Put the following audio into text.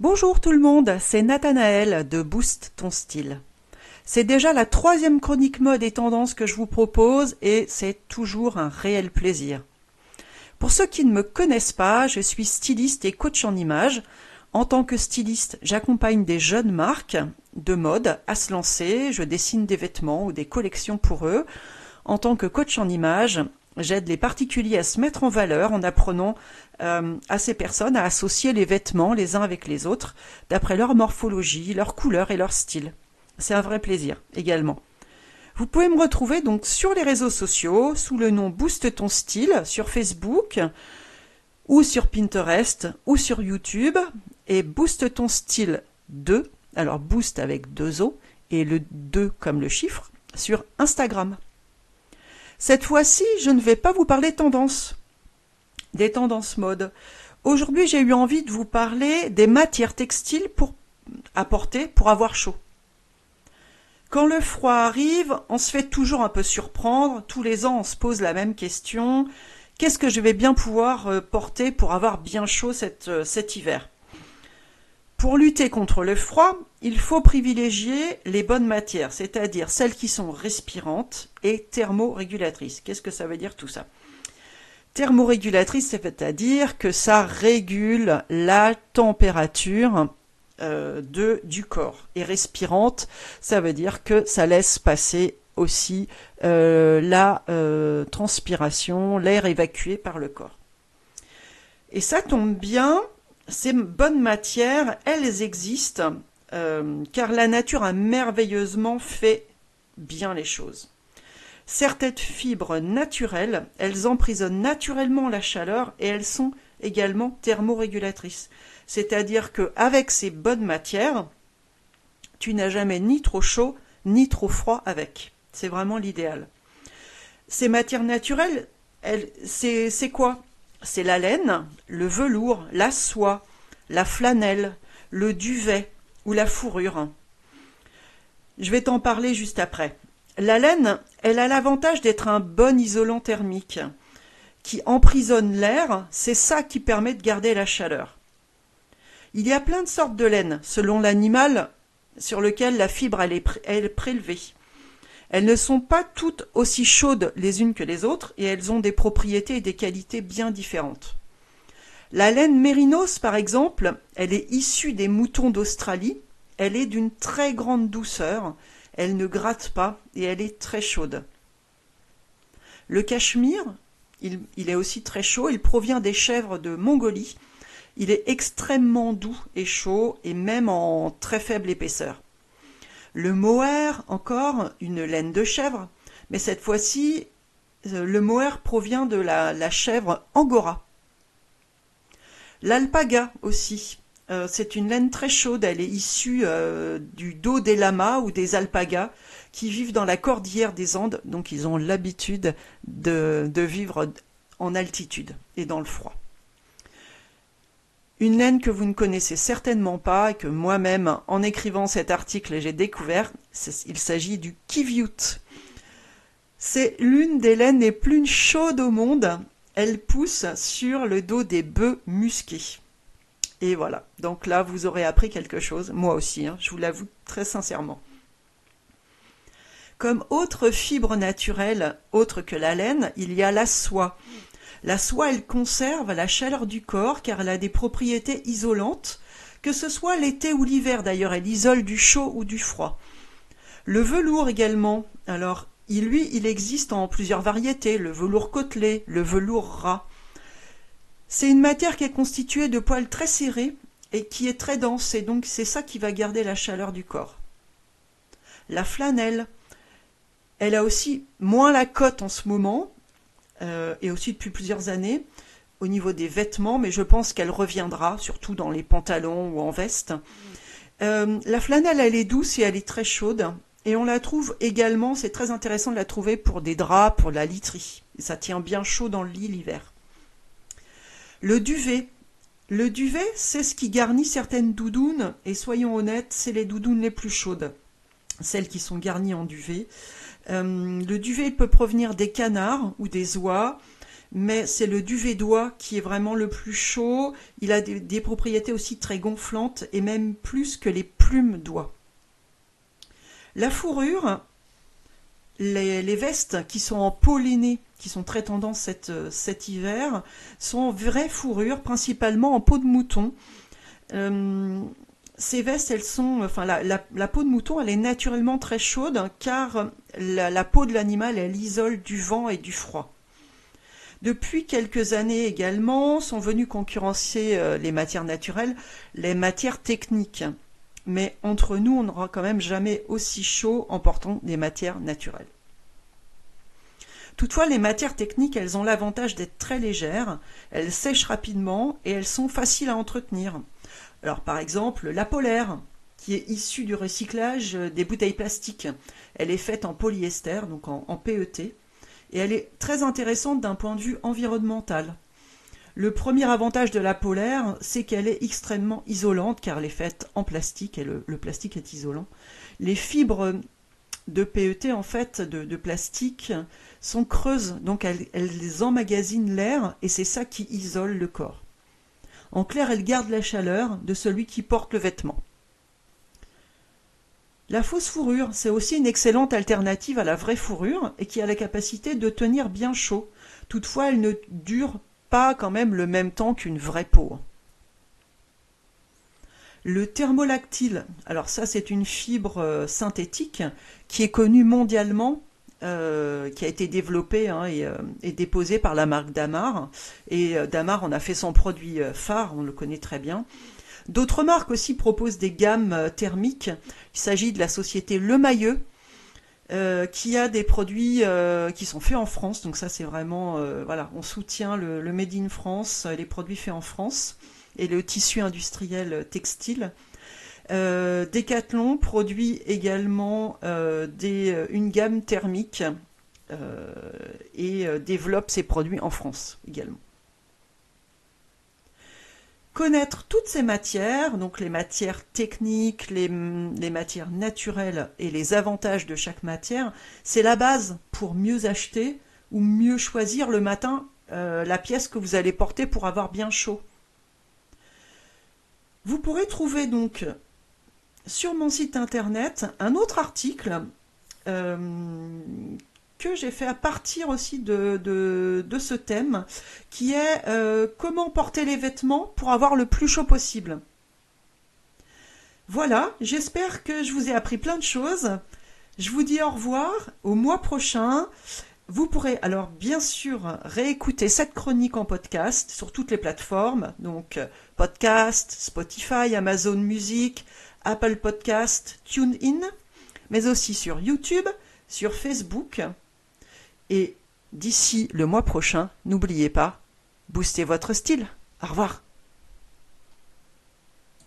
Bonjour tout le monde, c'est Nathanaël de Boost ton style. C'est déjà la troisième chronique mode et tendance que je vous propose et c'est toujours un réel plaisir. Pour ceux qui ne me connaissent pas, je suis styliste et coach en images. En tant que styliste, j'accompagne des jeunes marques de mode à se lancer, je dessine des vêtements ou des collections pour eux. En tant que coach en images, j'aide les particuliers à se mettre en valeur en apprenant euh, à ces personnes à associer les vêtements les uns avec les autres, d'après leur morphologie, leur couleur et leur style. C'est un vrai plaisir également. Vous pouvez me retrouver donc sur les réseaux sociaux sous le nom Boost ton style sur Facebook ou sur Pinterest ou sur YouTube et Boost ton style 2, alors Boost avec deux O et le 2 comme le chiffre, sur Instagram. Cette fois-ci, je ne vais pas vous parler tendance, des tendances mode. Aujourd'hui, j'ai eu envie de vous parler des matières textiles pour apporter pour avoir chaud. Quand le froid arrive, on se fait toujours un peu surprendre. Tous les ans, on se pose la même question. Qu'est-ce que je vais bien pouvoir euh, porter pour avoir bien chaud euh, cet hiver? Pour lutter contre le froid, il faut privilégier les bonnes matières, c'est-à-dire celles qui sont respirantes et thermorégulatrices. Qu'est-ce que ça veut dire tout ça? Thermorégulatrice, c'est-à-dire que ça régule la température euh, du corps. Et respirante, ça veut dire que ça laisse passer aussi euh, la euh, transpiration, l'air évacué par le corps. Et ça tombe bien, ces bonnes matières, elles existent car la nature a merveilleusement fait bien les choses. Certaines fibres naturelles, elles emprisonnent naturellement la chaleur et elles sont également thermorégulatrices. C'est-à-dire qu'avec ces bonnes matières, tu n'as jamais ni trop chaud ni trop froid avec. C'est vraiment l'idéal. Ces matières naturelles, c'est quoi? C'est la laine, le velours, la soie, la flanelle, le duvet ou la fourrure. Je vais t'en parler juste après. La laine, elle a l'avantage d'être un bon isolant thermique qui emprisonne l'air, c'est ça qui permet de garder la chaleur. Il y a plein de sortes de laine, selon l'animal sur lequel la fibre est, prélevée. Elles ne sont pas toutes aussi chaudes les unes que les autres et elles ont des propriétés et des qualités bien différentes. La laine mérinos, par exemple, elle est issue des moutons d'Australie. Elle est d'une très grande douceur, elle ne gratte pas et elle est très chaude. Le cachemire, il est aussi très chaud, il provient des chèvres de Mongolie il est extrêmement doux et chaud et même en très faible épaisseur. Le mohair, encore, une laine de chèvre, mais cette fois-ci, euh, le mohair provient de la, chèvre angora. L'alpaga aussi, euh, c'est une laine très chaude, elle est issue euh, du dos des lamas ou des alpagas qui vivent dans la cordillère des Andes, donc ils ont l'habitude de vivre en altitude et dans le froid. Une laine que vous ne connaissez certainement pas et que moi-même, en écrivant cet article, j'ai découvert. Il s'agit du kiviut. C'est l'une des laines les plus chaudes au monde. Elle pousse sur le dos des bœufs musqués. Et voilà. Donc là, vous aurez appris quelque chose. Moi aussi, hein, je vous l'avoue très sincèrement. Comme autre fibre naturelle, autre que la laine, il y a la soie. La soie, elle conserve la chaleur du corps car elle a des propriétés isolantes, que ce soit l'été ou l'hiver d'ailleurs, elle isole du chaud ou du froid. Le velours également, alors lui, il existe en plusieurs variétés, le velours côtelé, le velours ras. C'est une matière qui est constituée de poils très serrés et qui est très dense, et donc c'est ça qui va garder la chaleur du corps. La flanelle, elle a aussi moins la cote en ce moment, euh, et aussi depuis plusieurs années au niveau des vêtements, mais je pense qu'elle reviendra, surtout dans les pantalons ou en veste. Euh, la flanelle, elle est douce et elle est très chaude. Et on la trouve également, c'est très intéressant de la trouver pour des draps, pour la literie. ça tient bien chaud dans le lit l'hiver. Le duvet. Le duvet, c'est ce qui garnit certaines doudounes, et soyons honnêtes, c'est les doudounes les plus chaudes, celles qui sont garnies en duvet. Euh, le duvet peut provenir des canards ou des oies, mais c'est le duvet d'oie qui est vraiment le plus chaud. Il a des, propriétés aussi très gonflantes et même plus que les plumes d'oie. La fourrure, les, vestes qui sont en peau qui sont très tendance cet, cet hiver, sont en vraie fourrure, principalement en peau de mouton. Euh, ces vestes, elles sont, enfin, la, peau de mouton, elle est naturellement très chaude car la peau de l'animal, elle isole du vent et du froid. Depuis quelques années également sont venues concurrencer euh, les matières naturelles, les matières techniques. Mais entre nous, on n'aura quand même jamais aussi chaud en portant des matières naturelles. Toutefois, les matières techniques, elles ont l'avantage d'être très légères, elles sèchent rapidement et elles sont faciles à entretenir. Alors par exemple, la polaire, qui est issue du recyclage des bouteilles plastiques. Elle est faite en polyester, donc en PET et elle est très intéressante d'un point de vue environnemental. Le premier avantage de la polaire, c'est qu'elle est extrêmement isolante car elle est faite en plastique et le, plastique est isolant. Les fibres de PET en fait de, plastique sont creuses donc elles, elles emmagasinent l'air et c'est ça qui isole le corps. En clair, elles gardent la chaleur de celui qui porte le vêtement. La fausse fourrure, c'est aussi une excellente alternative à la vraie fourrure et qui a la capacité de tenir bien chaud. Toutefois, elle ne dure pas quand même le même temps qu'une vraie peau. Le thermolactyle, alors ça c'est une fibre euh, synthétique qui est connue mondialement, euh, qui a été développée hein, euh, et, déposée par la marque Damar. Et Damar en a fait son produit phare, on le connaît très bien. D'autres marques aussi proposent des gammes euh, thermiques. Il s'agit de la société Le Mailleux, euh, qui a des produits euh, qui sont faits en France. Donc ça, c'est vraiment, voilà, on soutient le, Made in France, les produits faits en France et le tissu industriel textile. Decathlon produit également une gamme thermique et développe ses produits en France également. Connaître toutes ces matières, donc les matières techniques, les, matières naturelles et les avantages de chaque matière, c'est la base pour mieux acheter ou mieux choisir le matin euh, la pièce que vous allez porter pour avoir bien chaud. Vous pourrez trouver donc sur mon site internet un autre article euh, que j'ai fait à partir aussi de, ce thème, qui est euh, comment porter les vêtements pour avoir le plus chaud possible. Voilà, j'espère que je vous ai appris plein de choses. Je vous dis au revoir au mois prochain. Vous pourrez alors bien sûr réécouter cette chronique en podcast sur toutes les plateformes, donc podcast, Spotify, Amazon Music, Apple Podcast, TuneIn, mais aussi sur YouTube, sur Facebook et d'ici le mois prochain, n'oubliez pas, boostez votre style. Au revoir.